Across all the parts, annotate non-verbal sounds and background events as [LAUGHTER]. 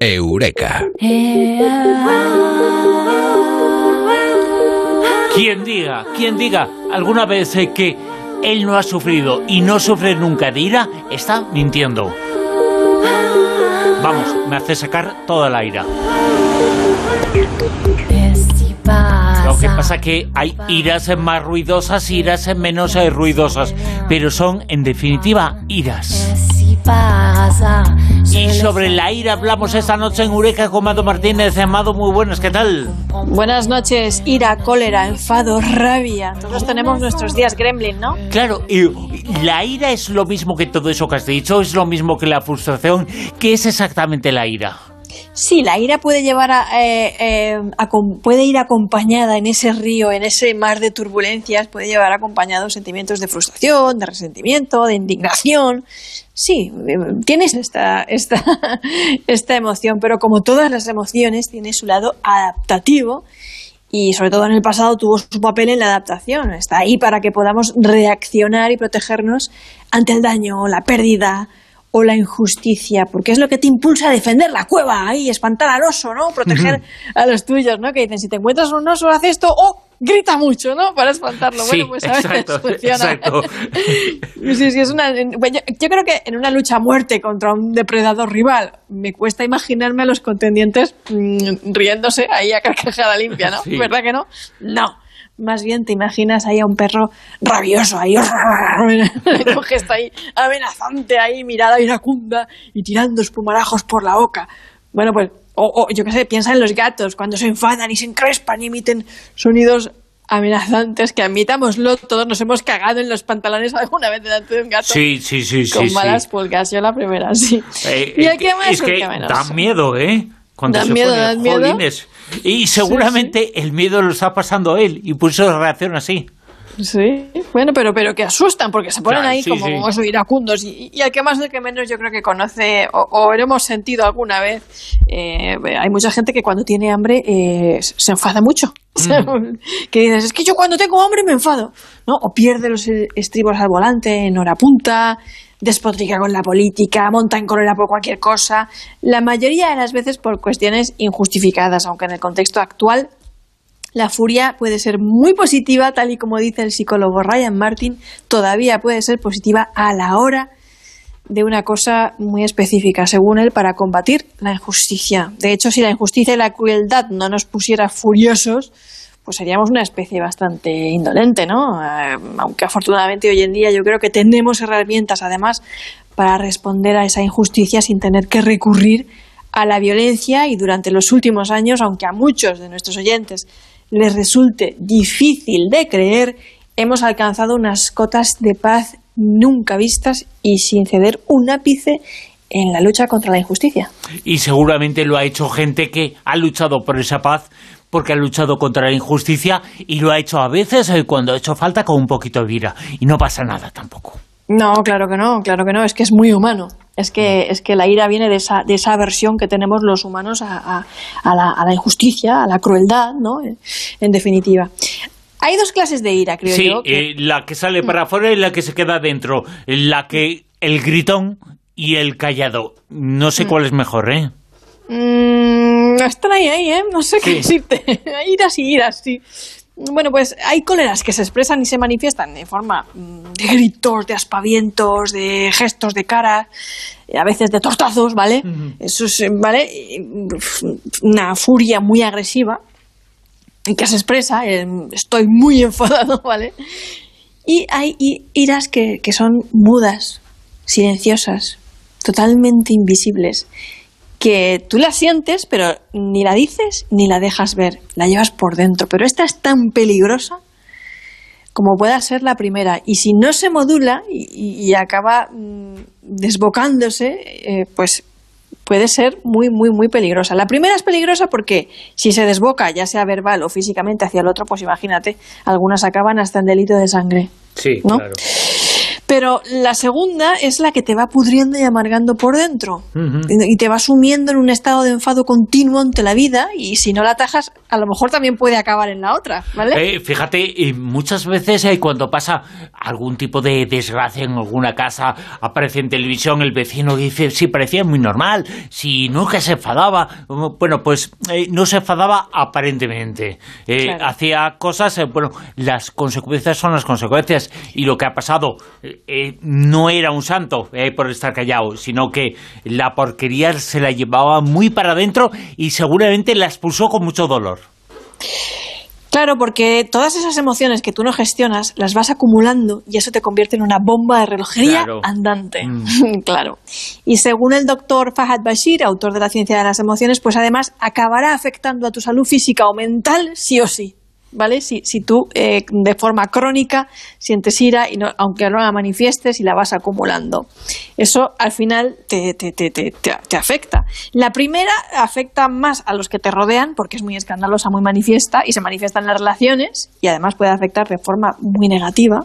Eureka. Quien diga, quien diga alguna vez que él no ha sufrido y no sufre nunca de ira, está mintiendo. Vamos, me hace sacar toda la ira. Lo que pasa que hay iras más ruidosas, iras menos ruidosas, pero son en definitiva iras. Y sobre la ira hablamos esta noche en Eureka con Amado Martínez. Amado, muy buenas, ¿qué tal? Buenas noches, ira, cólera, enfado, rabia. Todos tenemos nuestros días gremlin, ¿no? Claro, y la ira es lo mismo que todo eso que has dicho, es lo mismo que la frustración. ¿Qué es exactamente la ira? Sí, la ira puede llevar a, eh, eh, puede ir acompañada en ese río, en ese mar de turbulencias, puede llevar acompañados sentimientos de frustración, de resentimiento, de indignación. Sí, eh, tienes esta, esta, [LAUGHS] esta emoción, pero como todas las emociones, tiene su lado adaptativo y sobre todo en el pasado tuvo su papel en la adaptación. Está ahí para que podamos reaccionar y protegernos ante el daño, la pérdida o la injusticia, porque es lo que te impulsa a defender la cueva, ahí, espantar al oso, ¿no? Proteger a los tuyos, ¿no? Que dicen, si te encuentras un oso, haz esto, o grita mucho, ¿no? Para espantarlo. Sí, bueno, pues a veces exacto, [LAUGHS] funciona. exacto. [LAUGHS] Sí, sí, es una, bueno, yo, yo creo que en una lucha a muerte contra un depredador rival, me cuesta imaginarme a los contendientes mm, riéndose ahí a carcajada limpia, ¿no? [LAUGHS] Sí. ¿Verdad que no? No. Más bien te imaginas ahí a un perro rabioso, ahí, [LAUGHS] [LAUGHS] con gesto ahí amenazante, ahí, mirada iracunda y tirando espumarajos por la boca. Bueno, pues, o, o, yo qué sé, piensa en los gatos, cuando se enfadan y se encrespan y emiten sonidos amenazantes, que admitámoslo, todos nos hemos cagado en los pantalones alguna vez delante de un gato. Sí, sí, sí, sí. Con sí. malas pulgas, yo la primera, sí. Eh, y eh, el que más, es el que que menos. da miedo, ¿eh? Cuando Dan se miedo, pone, miedo. jolines. Y seguramente el miedo lo está pasando él y por eso reacciona así. Sí, bueno, pero, pero que asustan porque se ponen Claro, ahí sí, como iracundos. Y, y al que más, el que menos, yo creo que conoce o, o lo hemos sentido alguna vez. eh, hay mucha gente que cuando tiene hambre eh, se enfada mucho. [LAUGHS] que dices, es que yo cuando tengo hambre me enfado. ¿no? O pierde los eh, estribos al volante en hora punta, despotrica con la política, monta en cólera por cualquier cosa. La mayoría de las veces por cuestiones injustificadas, aunque en el contexto actual la furia puede ser muy positiva, tal y como dice el psicólogo Ryan Martin, todavía puede ser positiva a la hora de una cosa muy específica, según él, para combatir la injusticia. De hecho, si la injusticia y la crueldad no nos pusiera furiosos, pues seríamos una especie bastante indolente, ¿no? Eh, aunque afortunadamente hoy en día yo creo que tenemos herramientas, además, para responder a esa injusticia sin tener que recurrir a la violencia y durante los últimos años, aunque a muchos de nuestros oyentes les resulte difícil de creer, hemos alcanzado unas cotas de paz nunca vistas y sin ceder un ápice en la lucha contra la injusticia. Y seguramente lo ha hecho gente que ha luchado por esa paz porque ha luchado contra la injusticia y lo ha hecho a veces eh, cuando ha hecho falta con un poquito de ira. Y no pasa nada tampoco. No, claro que no, claro que no, es que es muy humano. Es que, es que la ira viene de esa, de esa aversión que tenemos los humanos a, a- a la, a la injusticia, a la crueldad, ¿no? En, en definitiva. Hay dos clases de ira, creo Sí, yo. que- eh, la que sale para afuera y la que se queda dentro. La que el gritón y el callado. No sé cuál es mejor, ¿eh? Mm, están ahí, ahí, ¿eh? No sé qué decirte. [LAUGHS] iras y iras, sí. Bueno, pues hay cóleras que se expresan y se manifiestan en forma mm, de gritos, de aspavientos, de gestos de cara, a veces de tortazos, ¿vale? Eso es, ¿vale? Mm, Una furia muy agresiva y que se expresa, eh, estoy muy [LAUGHS] enfadado, ¿vale? Y hay iras que, que son mudas, silenciosas, totalmente invisibles, que tú la sientes, pero ni la dices ni la dejas ver, la llevas por dentro. Pero esta es tan peligrosa como pueda ser la primera. Y si no se modula y, acaba mm, desbocándose, eh, pues puede ser muy, muy, muy peligrosa. La primera es peligrosa porque si se desboca, ya sea verbal o físicamente hacia el otro, pues imagínate, algunas acaban hasta en delito de sangre. Sí, ¿no? Pero la segunda es la que te va pudriendo y amargando por dentro. Y te va sumiendo en un estado de enfado continuo ante la vida y si no la atajas, a lo mejor también puede acabar en la otra, ¿vale? Eh, fíjate, muchas veces eh, cuando pasa algún tipo de desgracia en alguna casa, aparece en televisión el vecino y dice, sí, parecía muy normal, si nunca se enfadaba. Bueno, pues eh, no se enfadaba aparentemente. Hacía cosas, bueno, las consecuencias son las consecuencias y lo que ha pasado no era un santo por estar callado, sino que la porquería se la llevaba muy para adentro y seguramente la expulsó con mucho dolor. Claro, porque todas esas emociones que tú no gestionas las vas acumulando y eso te convierte en una bomba de relojería andante. Mm. [LAUGHS] claro. Y según el doctor Fahad Bashir, autor de la ciencia de las emociones, pues además acabará afectando a tu salud física o mental sí o sí. ¿Vale? Si, si tú eh, de forma crónica sientes ira, y no, aunque no la manifiestes y la vas acumulando. Eso al final te, te, te, te, afecta. La primera afecta más a los que te rodean, porque es muy escandalosa, muy manifiesta, y se manifiesta en las relaciones, y además puede afectar de forma muy negativa.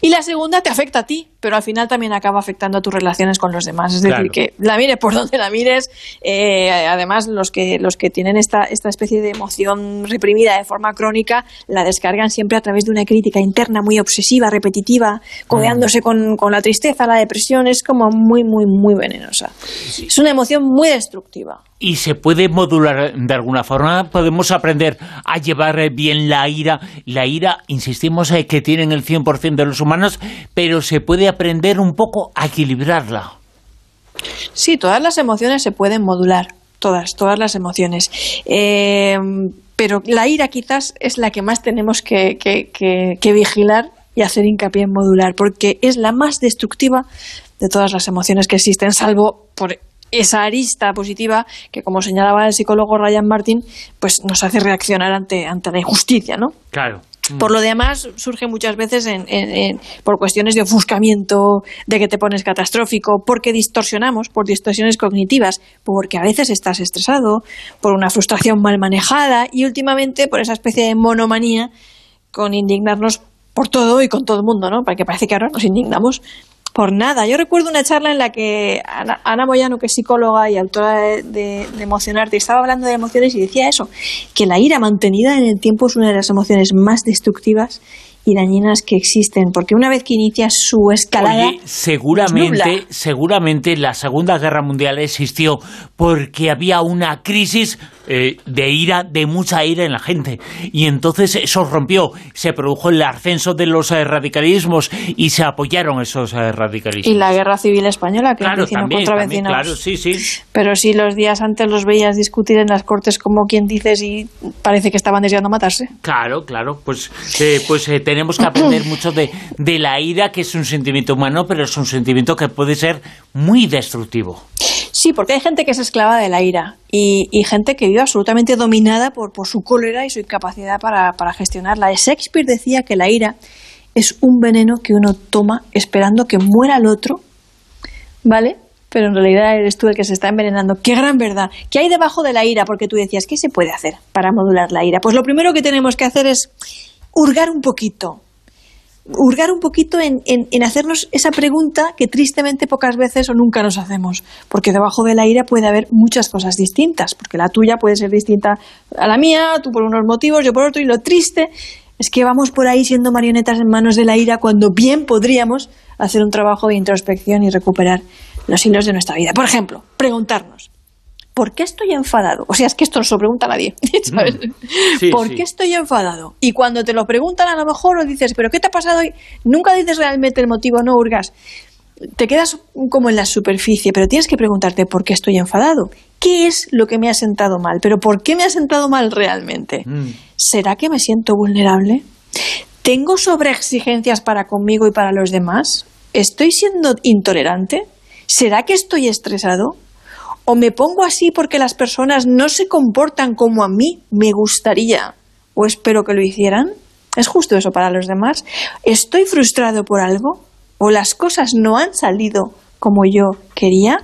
Y la segunda te afecta a ti, pero al final también acaba afectando a tus relaciones con los demás. Es decir, que la mires por [LAUGHS] donde la mires, eh, además los que, los que tienen esta, esta especie de emoción reprimida de forma crónica, la descargan siempre a través de una crítica interna muy obsesiva, repetitiva, codeándose con, con la tristeza, la depresión, es como muy, muy, muy venenosa. Es una emoción muy destructiva y se puede modular de alguna forma. Podemos aprender a llevar bien la ira. La ira, insistimos, eh, que tienen el 100% de los humanos, pero se puede aprender un poco a equilibrarla. Sí, todas las emociones se pueden modular. Todas, todas las emociones. Eh, pero la ira quizás es la que más tenemos que, que vigilar y hacer hincapié en modular, porque es la más destructiva de todas las emociones que existen, salvo por esa arista positiva que, como señalaba el psicólogo Ryan Martin, pues nos hace reaccionar ante, ante la injusticia, ¿no? Claro. Por lo demás, surge muchas veces por cuestiones de ofuscamiento, de que te pones catastrófico, porque distorsionamos, por distorsiones cognitivas, porque a veces estás estresado, por una frustración mal manejada y últimamente por esa especie de monomanía con indignarnos por todo y con todo el mundo, ¿no? Porque parece que ahora nos indignamos por nada. Yo recuerdo una charla en la que Ana, Moyano, que es psicóloga y autora de, de, Emocionarte, estaba hablando de emociones y decía eso, que la ira mantenida en el tiempo es una de las emociones más destructivas y dañinas que existen, porque una vez que inicia su escalada... seguramente, seguramente la Segunda Guerra Mundial existió porque había una crisis eh, de ira, de mucha ira en la gente, y entonces eso rompió, se produjo el ascenso de los eh, radicalismos y se apoyaron esos eh, radicalismos. Y la Guerra Civil Española, que claro, también, contra también, Claro, sí, sí. Pero si los días antes los veías discutir en las Cortes como quien dices y parece que estaban deseando matarse. Claro, claro, pues, pues tenemos que aprender mucho de, de la ira, que es un sentimiento humano, pero es un sentimiento que puede ser muy destructivo. Sí, porque hay gente que es esclava de la ira y, gente que vive absolutamente dominada por, por, su cólera y su incapacidad para, para gestionarla. Shakespeare decía que la ira es un veneno que uno toma esperando que muera el otro, ¿vale? Pero en realidad eres tú el que se está envenenando. ¡Qué gran verdad! ¿Qué hay debajo de la ira? Porque tú decías, ¿qué se puede hacer para modular la ira? Pues lo primero que tenemos que hacer es hurgar un poquito, hurgar un poquito en, en, hacernos esa pregunta que tristemente pocas veces o nunca nos hacemos, porque debajo de la ira puede haber muchas cosas distintas, porque la tuya puede ser distinta a la mía, tú por unos motivos, yo por otro, y lo triste es que vamos por ahí siendo marionetas en manos de la ira cuando bien podríamos hacer un trabajo de introspección y recuperar los hilos de nuestra vida. Por ejemplo, preguntarnos, ¿por qué estoy enfadado? O sea, es que esto no se lo pregunta a nadie. [LAUGHS] Mm. ¿Por qué estoy enfadado? Y cuando te lo preguntan, a lo mejor o dices, ¿pero qué te ha pasado hoy? Nunca dices realmente el motivo, no hurgas. Te quedas como en la superficie, pero tienes que preguntarte por qué estoy enfadado. ¿Qué es lo que me ha sentado mal? Pero ¿por qué me ha sentado mal realmente? Mm. ¿Será que me siento vulnerable? ¿Tengo sobreexigencias para conmigo y para los demás? ¿Estoy siendo intolerante? ¿Será que estoy estresado? O me pongo así porque las personas no se comportan como a mí me gustaría o espero que lo hicieran. ¿Es justo eso para los demás? ¿Estoy frustrado por algo? ¿O las cosas no han salido como yo quería?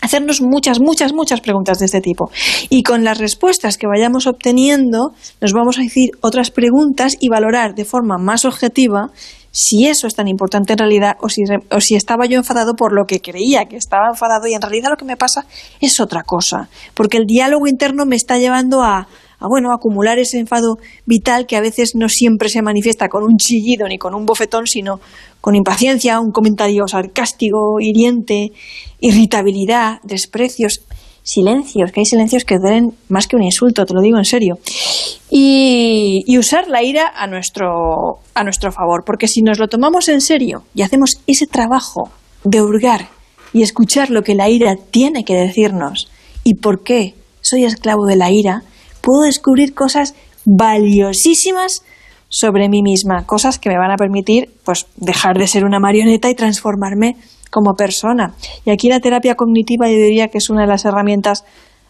Hacernos muchas, muchas, muchas preguntas de este tipo. Y con las respuestas que vayamos obteniendo, nos vamos a decir otras preguntas y valorar de forma más objetiva si eso es tan importante en realidad o si, o si estaba yo enfadado por lo que creía que estaba enfadado y en realidad lo que me pasa es otra cosa. Porque el diálogo interno me está llevando a, a bueno, acumular ese enfado vital que a veces no siempre se manifiesta con un chillido ni con un bofetón, sino con impaciencia, un comentario sarcástico, hiriente, irritabilidad, desprecios, silencios, que hay silencios que duelen más que un insulto, te lo digo en serio. Y, y, usar la ira a nuestro, a nuestro favor, porque si nos lo tomamos en serio y hacemos ese trabajo de hurgar y escuchar lo que la ira tiene que decirnos y por qué soy esclavo de la ira, puedo descubrir cosas valiosísimas sobre mí misma, cosas que me van a permitir pues dejar de ser una marioneta y transformarme como persona. Y aquí la terapia cognitiva yo diría que es una de las herramientas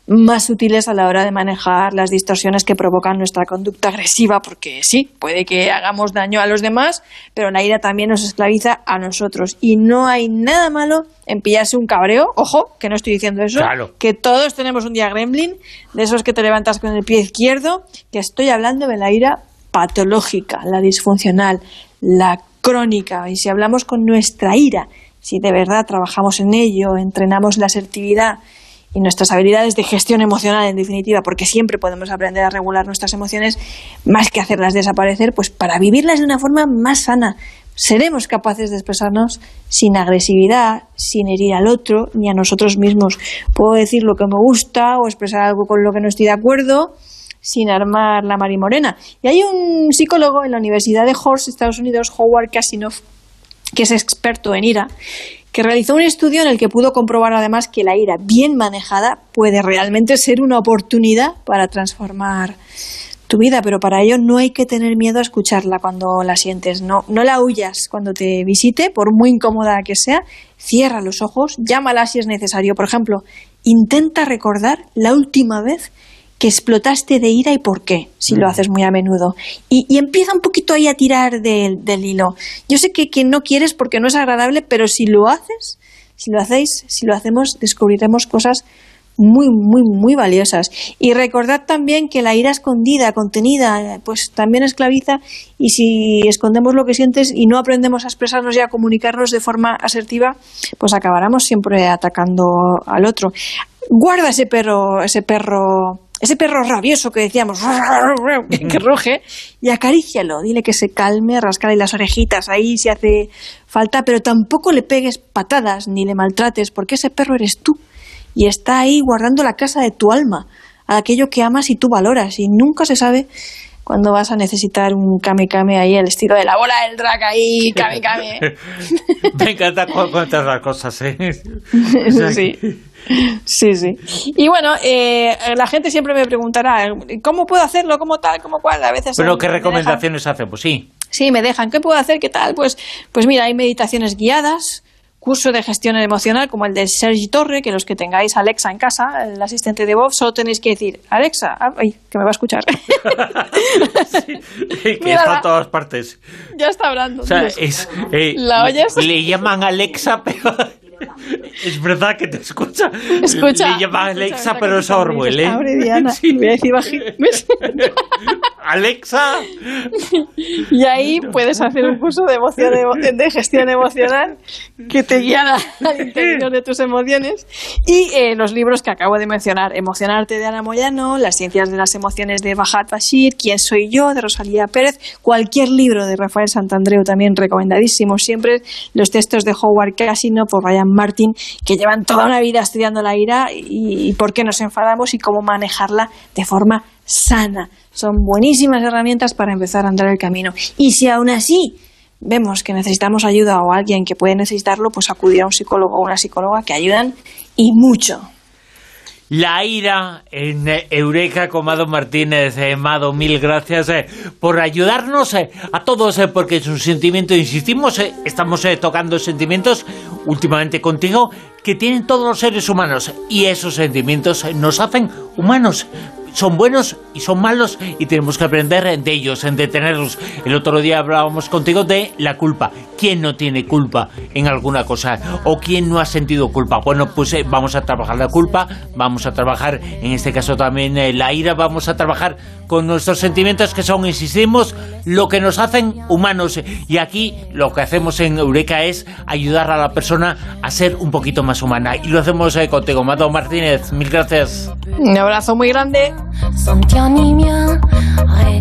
más útiles a la hora de manejar las distorsiones que provocan nuestra conducta agresiva, porque sí, puede que hagamos daño a los demás, pero la ira también nos esclaviza a nosotros. Y no hay nada malo en pillarse un cabreo, ojo, que no estoy diciendo eso, que todos tenemos un día gremlin, de esos que te levantas con el pie izquierdo, que estoy hablando de la ira patológica, la disfuncional, la crónica. Y si hablamos con nuestra ira, si de verdad trabajamos en ello, entrenamos la asertividad, y nuestras habilidades de gestión emocional, en definitiva, porque siempre podemos aprender a regular nuestras emociones, más que hacerlas desaparecer, pues para vivirlas de una forma más sana. Seremos capaces de expresarnos sin agresividad, sin herir al otro, ni a nosotros mismos. Puedo decir lo que me gusta o expresar algo con lo que no estoy de acuerdo, sin armar la marimorena. Y hay un psicólogo en la Universidad de Horst, Estados Unidos, Howard Kasinoff, que es experto en ira, que realizó un estudio en el que pudo comprobar además que la ira bien manejada puede realmente ser una oportunidad para transformar tu vida, pero para ello no hay que tener miedo a escucharla cuando la sientes, no, no la huyas cuando te visite, por muy incómoda que sea, cierra los ojos, llámala si es necesario. Por ejemplo, intenta recordar la última vez que explotaste de ira y por qué, si lo mm. haces muy a menudo. Y, empieza un poquito ahí a tirar del hilo. Yo sé que, que no quieres porque no es agradable, pero si lo haces, si lo hacéis, si lo hacemos, descubriremos cosas muy, muy, muy valiosas. Y recordad también que la ira escondida, contenida, pues también esclaviza y si escondemos lo que sientes y no aprendemos a expresarnos y a comunicarnos de forma asertiva, pues acabaremos siempre atacando al otro. Guarda ese perro, ese perro ese perro rabioso que decíamos, [LAUGHS] que ruge, y acarícialo, dile que se calme, rascale las orejitas ahí si hace falta, pero tampoco le pegues patadas ni le maltrates, porque ese perro eres tú y está ahí guardando la casa de tu alma, aquello que amas y tú valoras, y nunca se sabe cuándo vas a necesitar un kame kame ahí, el estilo de la bola del drag ahí, kame kame. Me encanta [LAUGHS] cuentas las cosas, ¿eh? [LAUGHS] sí. Sí, sí. Y bueno, eh, la gente siempre me preguntará, ¿cómo puedo hacerlo? ¿Cómo tal? ¿Cómo cual? A veces... ¿Pero qué recomendaciones hace? Pues sí. Sí, me dejan. ¿Qué puedo hacer? ¿Qué tal? Pues, pues mira, hay meditaciones guiadas, curso de gestión emocional como el de Sergi Torre, que los que tengáis Alexa en casa, el asistente de Bob, solo tenéis que decir, Alexa, ah, ay, que me va a escuchar. [LAUGHS] que está en todas partes. Ya está hablando. O sea, es, eh, ¿La oyes? Le llaman Alexa, [LAUGHS] pero [LAUGHS] es verdad que te escucha. Escucha. Le llaman Alexa, pero es Orwell, ¿eh? Abre, Diana. [LAUGHS] Voy a decir [LAUGHS] Alexa. Y ahí puedes hacer un curso de, emoción, de gestión emocional que te guiará [LAUGHS] al interior de tus emociones. Y eh, los libros que acabo de mencionar: Emocionarte de Ana Moyano, Las ciencias de las emociones de Bajat Bashir, Quién soy yo de Rosalía Pérez, cualquier libro de Rafael Santandreu también recomendadísimo. Siempre los textos de Howard Casino por Ryan Martin, que llevan toda una vida estudiando la ira y por qué nos enfadamos y cómo manejarla de forma sana. Son buenísimas herramientas para empezar a andar el camino. Y si aún así vemos que necesitamos ayuda o alguien que puede necesitarlo, pues acudir a un psicólogo o una psicóloga que ayudan y mucho. La ira en Eureka Comado Martínez, eh, Mado, mil gracias eh, por ayudarnos eh, a todos, porque es un sentimiento, insistimos, estamos tocando sentimientos últimamente contigo que tienen todos los seres humanos y esos sentimientos nos hacen humanos son buenos y son malos y tenemos que aprender de ellos, en detenerlos. El otro día hablábamos contigo de la culpa. ¿Quién no tiene culpa en alguna cosa? ¿O quién no ha sentido culpa? Bueno, pues eh, vamos a trabajar la culpa, vamos a trabajar, en este caso también eh, la ira, vamos a trabajar con nuestros sentimientos que son, insistimos, lo que nos hacen humanos. Y aquí lo que hacemos en Eureka es ayudar a la persona a ser un poquito más humana. Y lo hacemos eh, contigo, Mato Martínez. Mil gracias. Un abrazo muy grande.